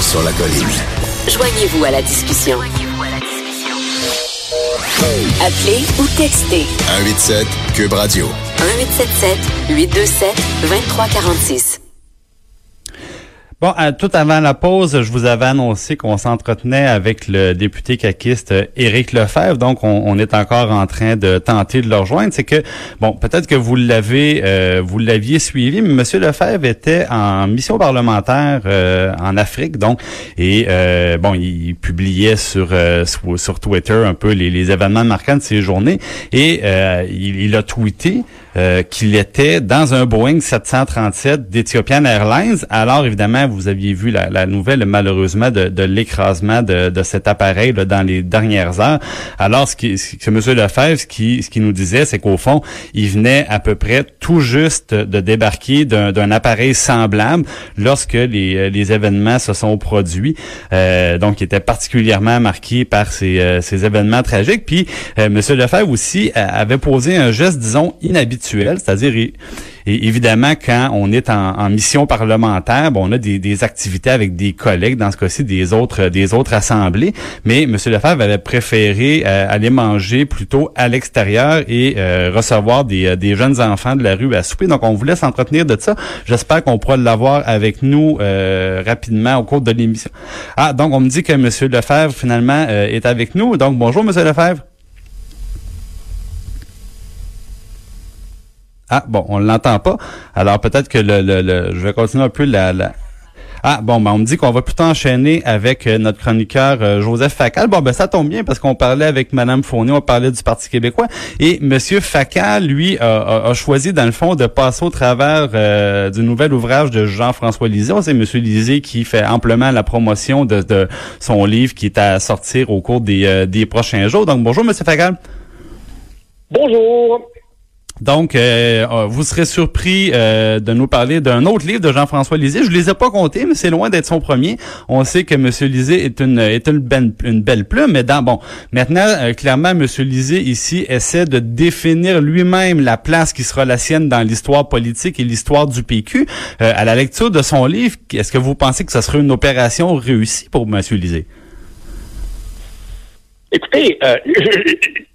sur la colline. Joignez-vous à la discussion. Appelez ou textez 187 Cube Radio. 1877 827 2346. Bon, tout avant la pause, je vous avais annoncé qu'on s'entretenait avec le député caquiste euh, Éric Lefebvre. Donc, on, est encore en train de tenter de le rejoindre. C'est que, bon, peut-être que vous l'avez, euh, vous l'aviez suivi, mais Monsieur Lefebvre était en mission parlementaire euh, en Afrique, donc, et bon, il publiait sur sur, Twitter un peu les, événements marquants de ces journées, et il, il a tweeté euh, qu'il était dans un Boeing 737 d'Ethiopian Airlines. Alors évidemment, vous aviez vu la, nouvelle malheureusement de, l'écrasement de, cet appareil dans les dernières heures. Alors ce, ce que M. Lefebvre, ce qui, ce qui nous disait, c'est qu'au fond, il venait à peu près tout juste de débarquer d'un appareil semblable lorsque les, euh, les, événements se sont produits. Euh, donc, il était particulièrement marqué par ces, ces événements tragiques. Puis, M. Lefebvre aussi avait posé un geste, disons, inhabituel c'est-à-dire évidemment quand on est en, mission parlementaire, bon, on a des, activités avec des collègues, dans ce cas-ci des autres des autres assemblées, mais M. Lefebvre avait préféré euh, aller manger plutôt à l'extérieur et euh, recevoir euh, des, jeunes enfants de la rue à souper. Donc on voulait s'entretenir de ça. J'espère qu'on pourra l'avoir avec nous rapidement au cours de l'émission. Ah, donc on me dit que M. Lefebvre finalement est avec nous. Donc bonjour M. Lefebvre. Ah, bon, on l'entend pas. Alors peut-être que le, le, je vais continuer un peu la, la... Ah bon, ben on me dit qu'on va plutôt enchaîner avec euh, notre chroniqueur euh, Joseph Facal. Bon, ben ça tombe bien parce qu'on parlait avec Madame Fournier, on parlait du Parti québécois et Monsieur Facal, lui, a, choisi dans le fond de passer au travers euh, du nouvel ouvrage de Jean-François Lisée. C'est Monsieur Lisée qui fait amplement la promotion de, de, son livre qui est à sortir au cours des, des prochains jours. Donc bonjour Monsieur Facal. Bonjour. Donc, euh, euh, vous serez surpris euh, de nous parler d'un autre livre de Jean-François Lisée. Je les ai pas comptés, mais c'est loin d'être son premier. On sait que M. Lisée est une est une belle, une belle plume, mais dans bon, maintenant, clairement, M. Lisée ici essaie de définir lui-même la place qui sera la sienne dans l'histoire politique et l'histoire du PQ. à la lecture de son livre, est-ce que vous pensez que ce serait une opération réussie pour M. Lisée? Écoutez,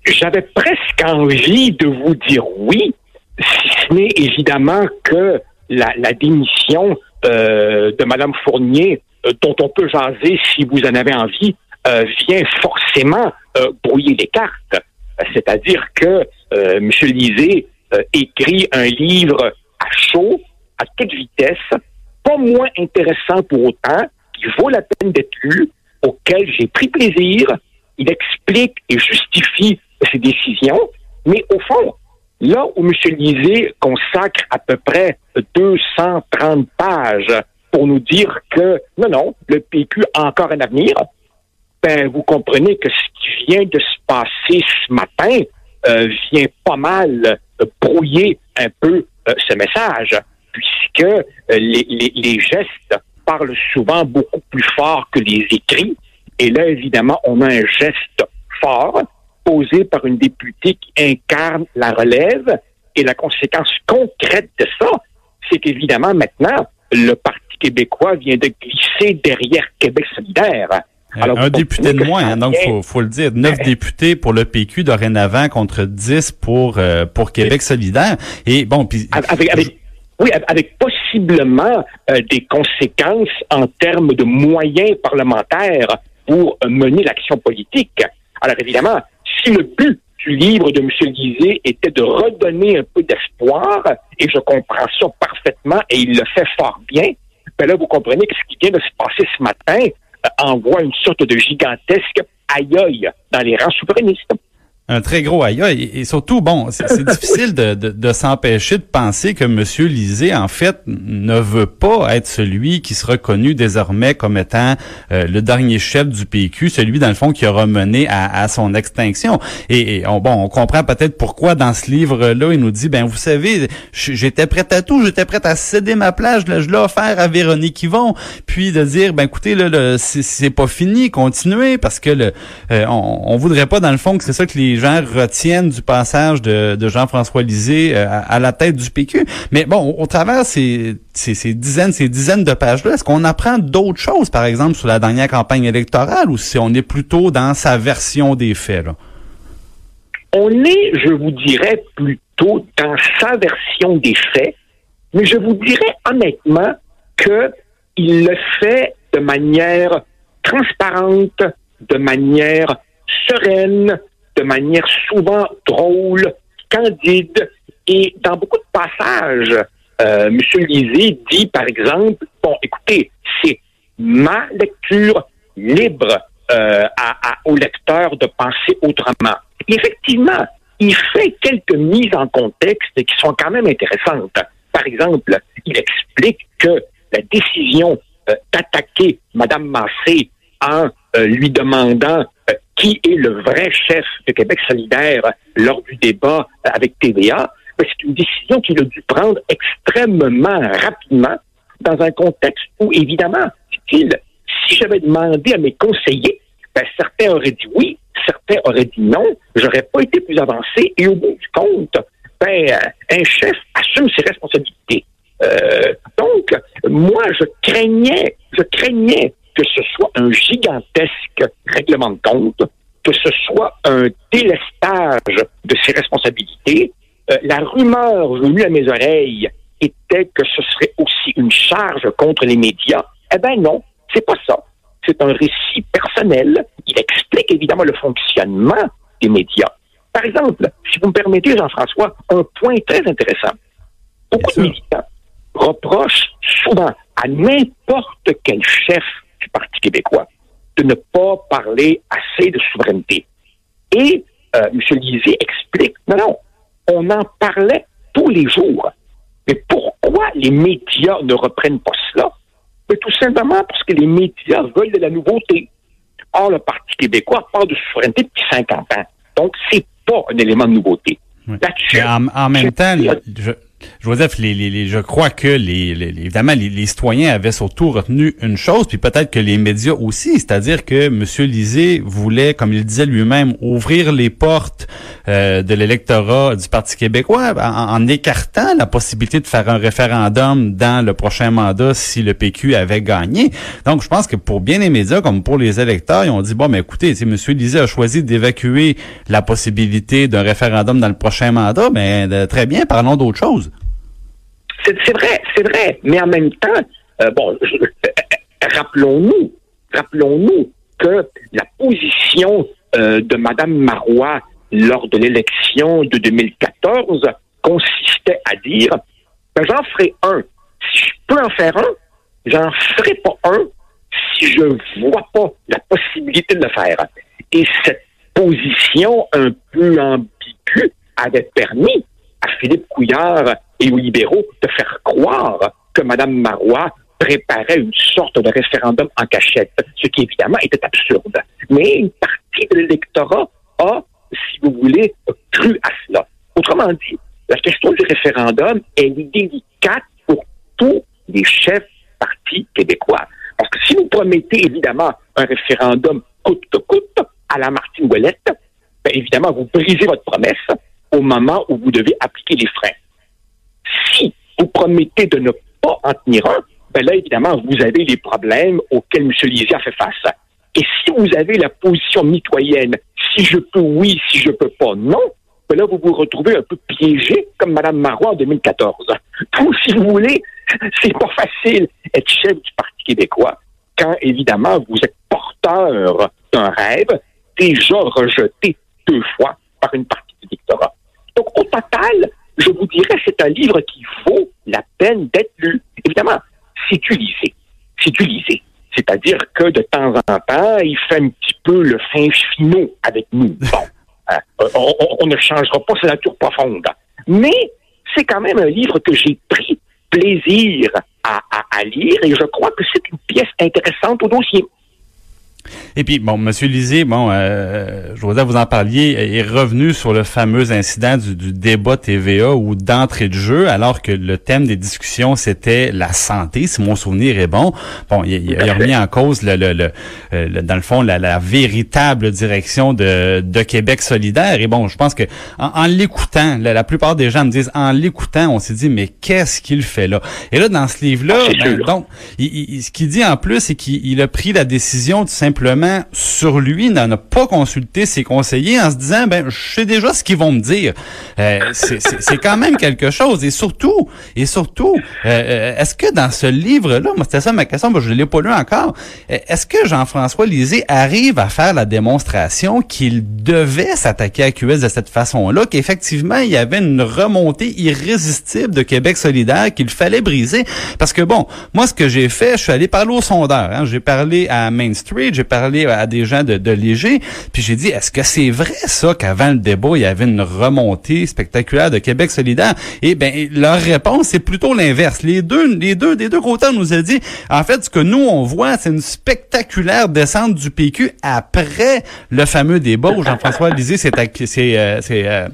j'avais presque envie de vous dire oui, si ce n'est évidemment que la, démission euh, de Mme Fournier, euh, dont on peut jaser si vous en avez envie, euh, vient forcément brouiller les cartes. C'est-à-dire que M. Lisée écrit un livre à chaud, à toute vitesse, pas moins intéressant pour autant, qui vaut la peine d'être lu, auquel j'ai pris plaisir. Il explique et justifie ses décisions. Mais au fond, là où M. Lisée consacre à peu près 230 pages pour nous dire que non, non, le PQ a encore un avenir, ben, vous comprenez que ce qui vient de se passer ce matin euh, vient pas mal euh, brouiller un peu euh, ce message, puisque les, les gestes parlent souvent beaucoup plus fort que les écrits. Et là, évidemment, on a un geste fort posée par une députée qui incarne la relève. Et la conséquence concrète de ça, c'est qu'évidemment, maintenant, le Parti québécois vient de glisser derrière Québec solidaire. Alors, un député de moins, hein, donc faut, faut le dire, neuf députés pour le PQ dorénavant contre dix pour euh, pour Québec solidaire. Et bon, puis avec, oui, avec possiblement euh, des conséquences en termes de moyens parlementaires pour mener l'action politique. Alors évidemment, si le but du livre de M. Guizet était de redonner un peu d'espoir, et je comprends ça parfaitement, et il le fait fort bien, ben là, vous comprenez que ce qui vient de se passer ce matin euh, envoie une sorte de gigantesque aïe dans les rangs souverainistes un très gros aïe et, surtout bon c'est difficile de, de, s'empêcher de penser que Monsieur Lisée en fait ne veut pas être celui qui sera connu désormais comme étant euh, le dernier chef du PQ celui dans le fond qui aura mené à, son extinction. Et, on, bon on comprend peut-être pourquoi dans ce livre là il nous dit ben vous savez j'étais prêt à tout j'étais prêt à céder ma plage là, je l'ai offert à Véronique Yvon. Puis de dire ben écoutez là, c'est pas fini continuez parce que le euh, on, on voudrait pas dans le fond que c'est ça que les retiennent du passage de, Jean-François Lisée euh, à, la tête du PQ. Mais bon, au, travers ces, dizaines, ces dizaines de pages-là, est-ce qu'on apprend d'autres choses, par exemple, sur la dernière campagne électorale, ou si on est plutôt dans sa version des faits? On est, je vous dirais, plutôt dans sa version des faits, mais je vous dirais honnêtement qu'il le fait de manière transparente, de manière sereine, de manière souvent drôle, candide. Et dans beaucoup de passages, euh, M. Lisée dit, par exemple, bon, écoutez, c'est ma lecture libre euh, à, au lecteur de penser autrement. effectivement, il fait quelques mises en contexte qui sont quand même intéressantes. Par exemple, il explique que la décision euh, d'attaquer Mme Massé en lui demandant qui est le vrai chef de Québec solidaire lors du débat avec TVA, c'est une décision qu'il a dû prendre extrêmement rapidement dans un contexte où, évidemment, si j'avais demandé à mes conseillers, ben, certains auraient dit oui, certains auraient dit non, j'aurais pas été plus avancé, et au bout du compte, ben, un chef assume ses responsabilités. Euh, donc, moi, je craignais, je craignais que ce soit un gigantesque règlement de compte, que ce soit un délestage de ses responsabilités. Euh, la rumeur venue à mes oreilles était que ce serait aussi une charge contre les médias. Eh ben non, c'est pas ça. C'est un récit personnel. Il explique évidemment le fonctionnement des médias. Par exemple, si vous me permettez, Jean-François, un point très intéressant. Beaucoup de militants reprochent souvent à n'importe quel chef du Parti québécois de ne pas parler assez de souveraineté. Et euh, M. Lisée explique, non, non, on en parlait tous les jours. Mais pourquoi les médias ne reprennent pas cela? Mais tout simplement parce que les médias veulent de la nouveauté. Or, le Parti québécois parle de souveraineté depuis 50 ans. Donc, c'est pas un élément de nouveauté. En, en, même temps, je, Joseph, les, les, je crois que les, évidemment les, citoyens avaient surtout retenu une chose, puis peut-être que les médias aussi, c'est-à-dire que M. Lisée voulait, comme il disait lui-même, ouvrir les portes euh, de l'électorat du Parti québécois en, écartant la possibilité de faire un référendum dans le prochain mandat si le PQ avait gagné. Donc, je pense que pour bien les médias comme pour les électeurs, ils ont dit bon, mais écoutez, si M. Lisée a choisi d'évacuer la possibilité d'un référendum dans le prochain mandat, ben, très bien, parlons d'autre chose. C'est vrai, c'est vrai. Mais en même temps, euh, bon, rappelons-nous, rappelons-nous que la position euh, de Mme Marois lors de l'élection de 2014 consistait à dire ben, j'en ferai un. Si je peux en faire un, j'en ferai pas un si je vois pas la possibilité de le faire. Et cette position un peu ambiguë avait permis à Philippe Couillard et aux libéraux de faire croire que Mme Marois préparait une sorte de référendum en cachette, ce qui évidemment était absurde. Mais une partie de l'électorat a, si vous voulez, cru à cela. Autrement dit, la question du référendum est délicate pour tous les chefs partis québécois. Parce que si vous promettez évidemment un référendum coûte que coûte à la Martine Ouellette, bien évidemment, vous brisez votre promesse au moment où vous devez appliquer les freins. Si vous promettez de ne pas en tenir un, ben là, évidemment, vous avez les problèmes auxquels M. Lisée a fait face. Et si vous avez la position mitoyenne, si je peux oui, si je peux pas non, ben là, vous vous retrouvez un peu piégé comme Mme Marois en 2014. Donc, si vous voulez, c'est pas facile être chef du Parti québécois quand, évidemment, vous êtes porteur d'un rêve déjà rejeté deux fois par une partie du doctorat. Donc, au total, je vous dirais, c'est un livre qui vaut la peine d'être lu. Évidemment, c'est lisé. C'est lisé. C'est-à-dire que de temps en temps, il fait un petit peu le fin finot avec nous. Bon, hein, on, ne changera pas sa nature profonde. Mais c'est quand même un livre que j'ai pris plaisir à, à, lire et je crois que c'est une pièce intéressante au dossier. Et puis, bon, Monsieur Lisée, bon, euh, je voudrais vous en parliez, est revenu sur le fameux incident du, du débat TVA ou d'entrée de jeu, alors que le thème des discussions, c'était la santé, si mon souvenir est bon. Bon, il, il a remis en cause, le, le, le, le dans le fond, la, la, véritable direction de, de Québec solidaire. Et bon, je pense que en, en l'écoutant, la, la, plupart des gens me disent, en l'écoutant, on s'est dit, mais qu'est-ce qu'il fait là? Et là, dans ce livre-là, ben, donc, il, il, ce qu'il dit en plus, c'est qu'il a pris la décision de simplement sur lui, n'en a pas consulté ses conseillers en se disant ben je sais déjà ce qu'ils vont me dire. Euh, c'est quand même quelque chose et surtout et surtout euh, euh, est-ce que dans ce livre là, moi c'était ça ma question, moi je l'ai pas lu encore. Est-ce que Jean-François Lisée arrive à faire la démonstration qu'il devait s'attaquer à QS de cette façon-là, qu'effectivement il y avait une remontée irrésistible de Québec solidaire qu'il fallait briser? Parce que bon, moi ce que j'ai fait, je suis allé parler au sondeur, hein, j'ai parlé à Main Street, j'ai parlé à des gens de, de Léger, puis j'ai dit, est-ce que c'est vrai ça qu'avant le débat, il y avait une remontée spectaculaire de Québec solidaire? Et ben leur réponse, c'est plutôt l'inverse. Les deux, les deux, des deux côtés, on nous a dit, en fait, ce que nous, on voit, c'est une spectaculaire descente du PQ après le fameux débat où Jean-François Lisée s'est euh, euh,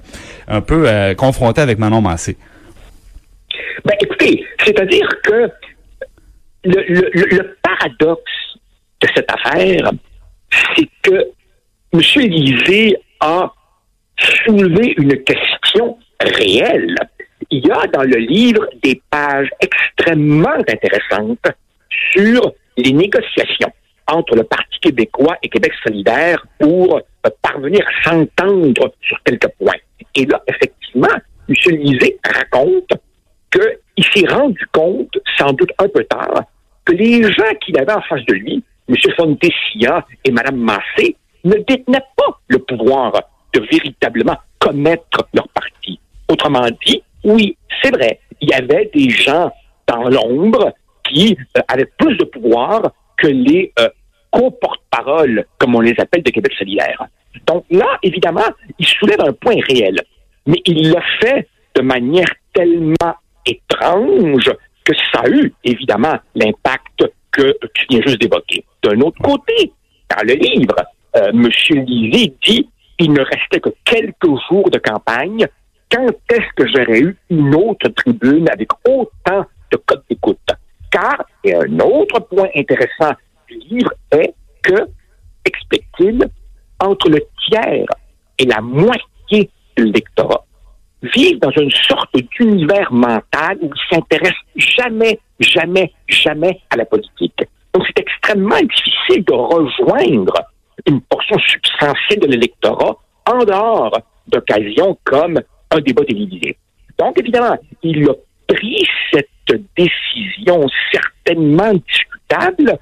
un peu euh, confronté avec Manon Massé. Ben, écoutez, c'est-à-dire que le, le, le paradoxe de cette affaire, c'est que M. Lisée a soulevé une question réelle. Il y a dans le livre des pages extrêmement intéressantes sur les négociations entre le Parti québécois et Québec solidaire pour euh, parvenir à s'entendre sur quelques points. Et là, effectivement, M. Lisée raconte qu'il s'est rendu compte, sans doute un peu tard, que les gens qu'il avait en face de lui M. Fontessia et Mme Massé ne détenaient pas le pouvoir de véritablement commettre leur parti. Autrement dit, oui, c'est vrai, il y avait des gens dans l'ombre qui euh, avaient plus de pouvoir que les euh, co-porte-parole, comme on les appelle, de Québec solidaire. Donc là, évidemment, il soulève un point réel, mais il le fait de manière tellement étrange que ça a eu, évidemment, l'impact que tu viens juste d'évoquer. D'un autre côté, dans le livre, euh, M. Lisée dit il ne restait que quelques jours de campagne. Quand est-ce que j'aurais eu une autre tribune avec autant de codes d'écoute? Car, et un autre point intéressant du livre est que, explique-t-il, entre le tiers et la moitié de l'électorat vivent dans une sorte d'univers mental où ils s'intéressent jamais, jamais, jamais à la politique. Donc, c'est extrêmement difficile de rejoindre une portion substantielle de l'électorat en dehors d'occasions comme un débat télévisé. Donc, évidemment, il a pris cette décision certainement discutable,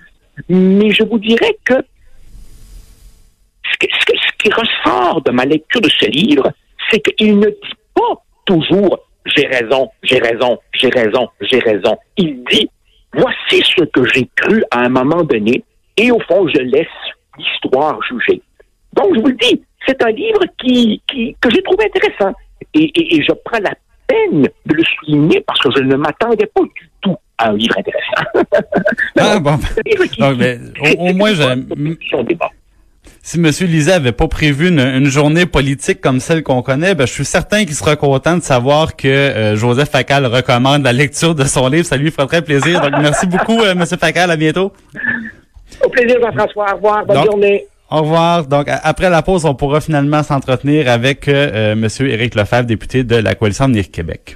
mais je vous dirais que ce, qui ressort de ma lecture de ce livre, c'est qu'il ne dit pas toujours j'ai raison, j'ai raison, j'ai raison, j'ai raison. Il dit voici ce que j'ai cru à un moment donné, et au fond, je laisse l'histoire juger. Donc, je vous le dis, c'est un livre qui, qui que j'ai trouvé intéressant. Et, et, et, je prends la peine de le souligner parce que je ne m'attendais pas du tout à un livre intéressant. ah, bon. Qui, Donc, mais, au, au moins, j'ai si M. Lisée avait pas prévu une, une, journée politique comme celle qu'on connaît, ben, je suis certain qu'il sera content de savoir que euh, Joseph Facal recommande la lecture de son livre. Ça lui ferait très plaisir. Donc, merci beaucoup, euh, M. Facal. À bientôt. Au plaisir, Jean-François. Au revoir. Bonne Donc, journée. Au revoir. Donc, après la pause, on pourra finalement s'entretenir avec euh, M. Éric Lefebvre, député de la Coalition de Québec.